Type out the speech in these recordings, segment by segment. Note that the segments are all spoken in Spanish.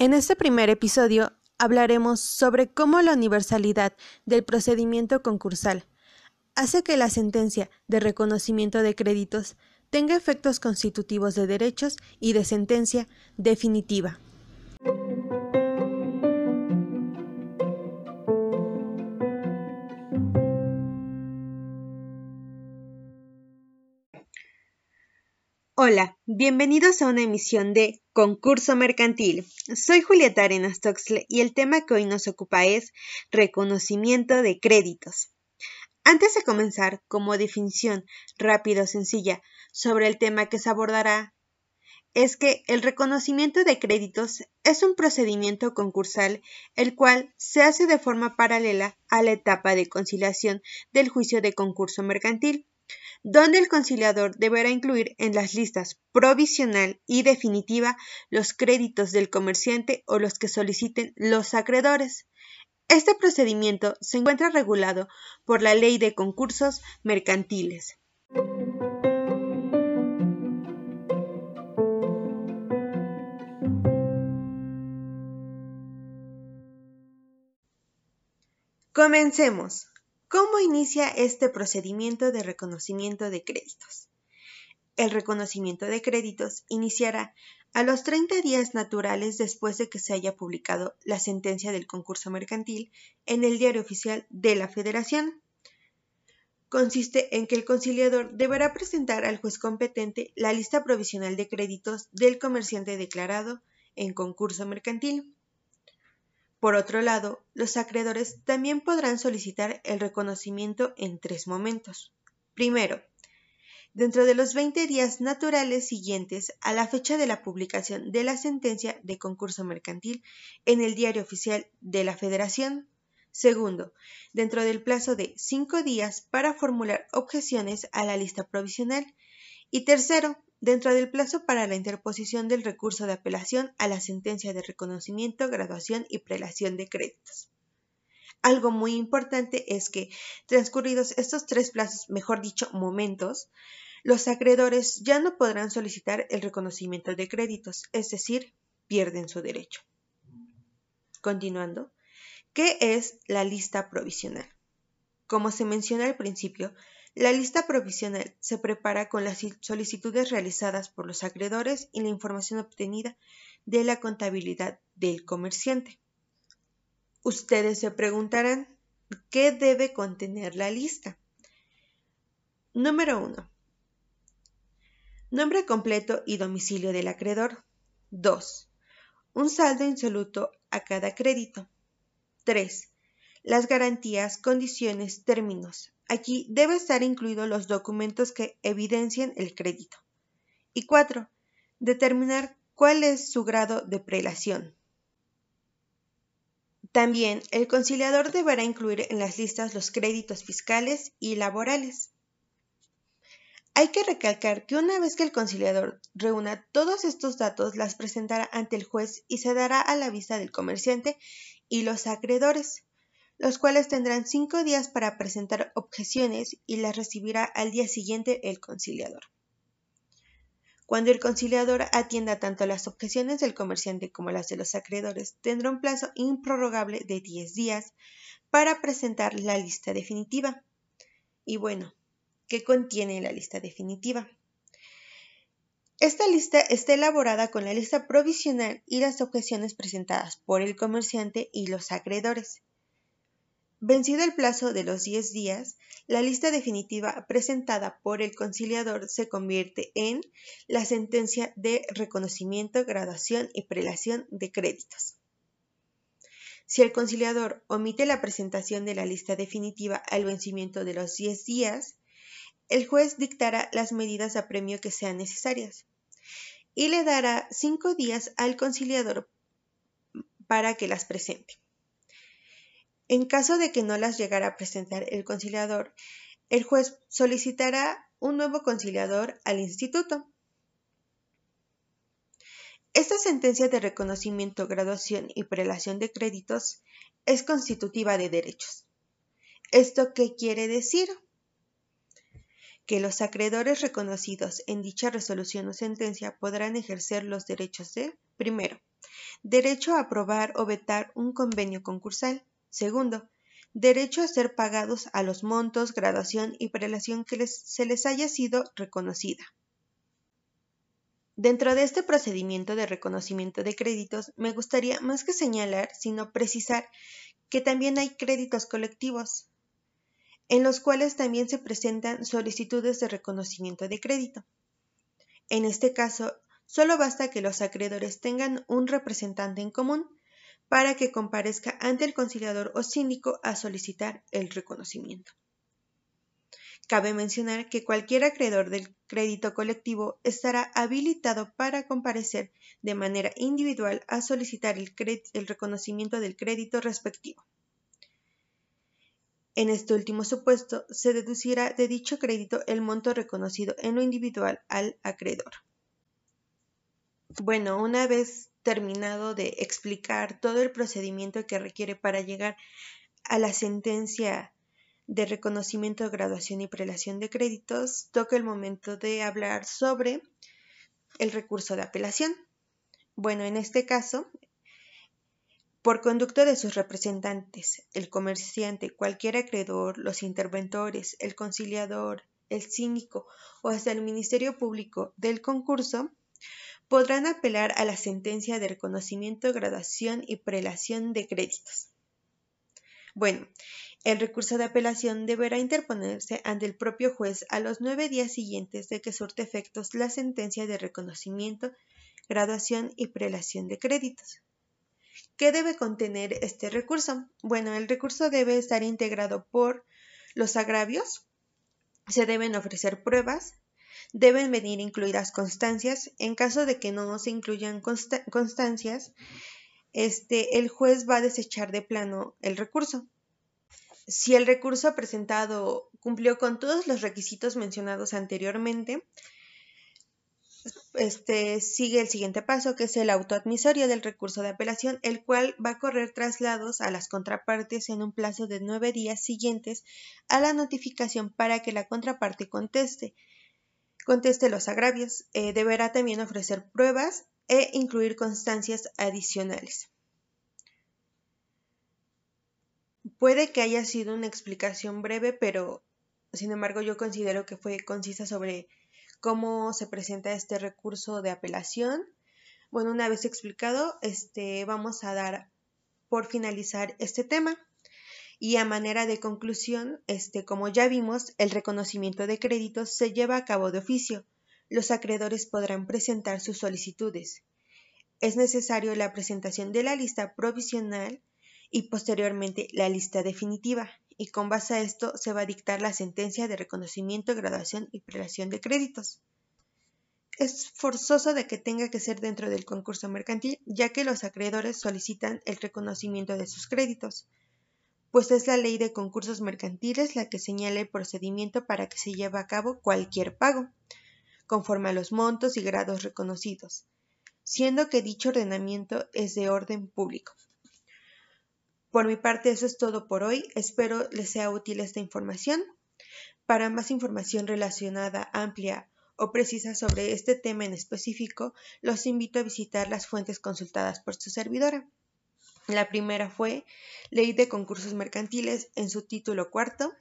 En este primer episodio hablaremos sobre cómo la universalidad del procedimiento concursal hace que la sentencia de reconocimiento de créditos tenga efectos constitutivos de derechos y de sentencia definitiva. Hola, bienvenidos a una emisión de Concurso Mercantil. Soy Julieta Arenas Toxle y el tema que hoy nos ocupa es reconocimiento de créditos. Antes de comenzar, como definición rápida o sencilla sobre el tema que se abordará, es que el reconocimiento de créditos es un procedimiento concursal el cual se hace de forma paralela a la etapa de conciliación del juicio de concurso mercantil donde el conciliador deberá incluir en las listas provisional y definitiva los créditos del comerciante o los que soliciten los acreedores. Este procedimiento se encuentra regulado por la Ley de Concursos Mercantiles. Comencemos. ¿Cómo inicia este procedimiento de reconocimiento de créditos? El reconocimiento de créditos iniciará a los 30 días naturales después de que se haya publicado la sentencia del concurso mercantil en el diario oficial de la Federación. Consiste en que el conciliador deberá presentar al juez competente la lista provisional de créditos del comerciante declarado en concurso mercantil. Por otro lado, los acreedores también podrán solicitar el reconocimiento en tres momentos. Primero, dentro de los 20 días naturales siguientes a la fecha de la publicación de la sentencia de concurso mercantil en el Diario Oficial de la Federación. Segundo, dentro del plazo de cinco días para formular objeciones a la lista provisional. Y tercero, dentro del plazo para la interposición del recurso de apelación a la sentencia de reconocimiento, graduación y prelación de créditos. Algo muy importante es que, transcurridos estos tres plazos, mejor dicho, momentos, los acreedores ya no podrán solicitar el reconocimiento de créditos, es decir, pierden su derecho. Continuando, ¿qué es la lista provisional? Como se menciona al principio, la lista provisional se prepara con las solicitudes realizadas por los acreedores y la información obtenida de la contabilidad del comerciante. Ustedes se preguntarán, ¿qué debe contener la lista? Número 1. Nombre completo y domicilio del acreedor. 2. Un saldo insoluto a cada crédito. 3. Las garantías, condiciones, términos, Aquí debe estar incluidos los documentos que evidencien el crédito. Y cuatro, determinar cuál es su grado de prelación. También el conciliador deberá incluir en las listas los créditos fiscales y laborales. Hay que recalcar que una vez que el conciliador reúna todos estos datos, las presentará ante el juez y se dará a la vista del comerciante y los acreedores los cuales tendrán cinco días para presentar objeciones y las recibirá al día siguiente el conciliador. Cuando el conciliador atienda tanto las objeciones del comerciante como las de los acreedores, tendrá un plazo improrrogable de 10 días para presentar la lista definitiva. Y bueno, ¿qué contiene la lista definitiva? Esta lista está elaborada con la lista provisional y las objeciones presentadas por el comerciante y los acreedores. Vencido el plazo de los 10 días, la lista definitiva presentada por el conciliador se convierte en la sentencia de reconocimiento, graduación y prelación de créditos. Si el conciliador omite la presentación de la lista definitiva al vencimiento de los 10 días, el juez dictará las medidas de apremio que sean necesarias y le dará 5 días al conciliador para que las presente. En caso de que no las llegara a presentar el conciliador, el juez solicitará un nuevo conciliador al instituto. Esta sentencia de reconocimiento, graduación y prelación de créditos es constitutiva de derechos. ¿Esto qué quiere decir? Que los acreedores reconocidos en dicha resolución o sentencia podrán ejercer los derechos de, primero, derecho a aprobar o vetar un convenio concursal. Segundo, derecho a ser pagados a los montos, graduación y prelación que se les haya sido reconocida. Dentro de este procedimiento de reconocimiento de créditos, me gustaría más que señalar, sino precisar que también hay créditos colectivos, en los cuales también se presentan solicitudes de reconocimiento de crédito. En este caso, solo basta que los acreedores tengan un representante en común para que comparezca ante el conciliador o síndico a solicitar el reconocimiento. Cabe mencionar que cualquier acreedor del crédito colectivo estará habilitado para comparecer de manera individual a solicitar el, reconocimiento del crédito respectivo. En este último supuesto, se deducirá de dicho crédito el monto reconocido en lo individual al acreedor. Bueno, una vez terminado de explicar todo el procedimiento que requiere para llegar a la sentencia de reconocimiento, graduación y prelación de créditos, toca el momento de hablar sobre el recurso de apelación. Bueno, en este caso, por conducto de sus representantes, el comerciante, cualquier acreedor, los interventores, el conciliador, el síndico o hasta el Ministerio Público del concurso, podrán apelar a la sentencia de reconocimiento, graduación y prelación de créditos. Bueno, el recurso de apelación deberá interponerse ante el propio juez a los nueve días siguientes de que surte efectos la sentencia de reconocimiento, graduación y prelación de créditos. ¿Qué debe contener este recurso? Bueno, el recurso debe estar integrado por los agravios, se deben ofrecer pruebas, deben venir incluidas constancias. En caso de que no se incluyan constancias, este, el juez va a desechar de plano el recurso. Si el recurso presentado cumplió con todos los requisitos mencionados anteriormente, este, sigue el siguiente paso, que es el autoadmisorio del recurso de apelación, el cual va a correr traslados a las contrapartes en un plazo de nueve días siguientes a la notificación para que la contraparte conteste. Conteste los agravios. Eh, deberá también ofrecer pruebas e incluir constancias adicionales. Puede que haya sido una explicación breve, pero sin embargo yo considero que fue concisa sobre cómo se presenta este recurso de apelación. Bueno, una vez explicado, este, vamos a dar por finalizar este tema. Y a manera de conclusión, este, como ya vimos, el reconocimiento de créditos se lleva a cabo de oficio. Los acreedores podrán presentar sus solicitudes. Es necesario la presentación de la lista provisional y posteriormente la lista definitiva, y con base a esto se va a dictar la sentencia de reconocimiento, graduación y prelación de créditos. Es forzoso de que tenga que ser dentro del concurso mercantil, ya que los acreedores solicitan el reconocimiento de sus créditos, pues es la ley de concursos mercantiles la que señala el procedimiento para que se lleve a cabo cualquier pago, conforme a los montos y grados reconocidos, siendo que dicho ordenamiento es de orden público. Por mi parte, eso es todo por hoy. Espero les sea útil esta información. Para más información relacionada, amplia o precisa sobre este tema en específico, los invito a visitar las fuentes consultadas por su servidora. La primera fue Ley de Concursos Mercantiles en su título cuarto.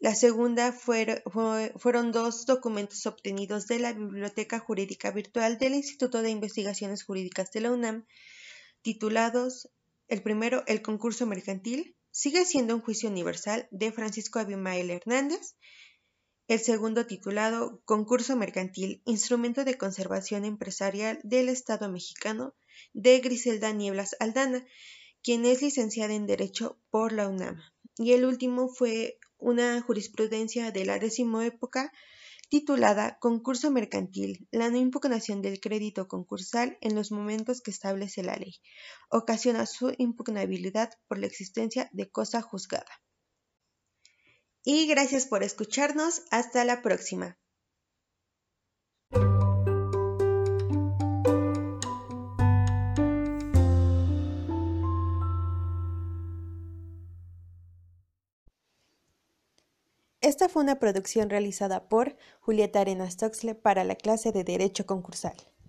La segunda fueron dos documentos obtenidos de la Biblioteca Jurídica Virtual del Instituto de Investigaciones Jurídicas de la UNAM, titulados el primero, el concurso mercantil, sigue siendo un juicio universal de Francisco Abimael Hernández. El segundo, titulado Concurso mercantil, instrumento de conservación empresarial del Estado mexicano, de Griselda Nieblas Aldana, quien es licenciada en Derecho por la UNAM. Y el último fue una jurisprudencia de la décimo época titulada Concurso Mercantil, la no impugnación del crédito concursal en los momentos que establece la ley, ocasiona su impugnabilidad por la existencia de cosa juzgada. Y gracias por escucharnos, hasta la próxima. Esta fue una producción realizada por Julieta Arenas Toxle para la clase de Derecho Concursal.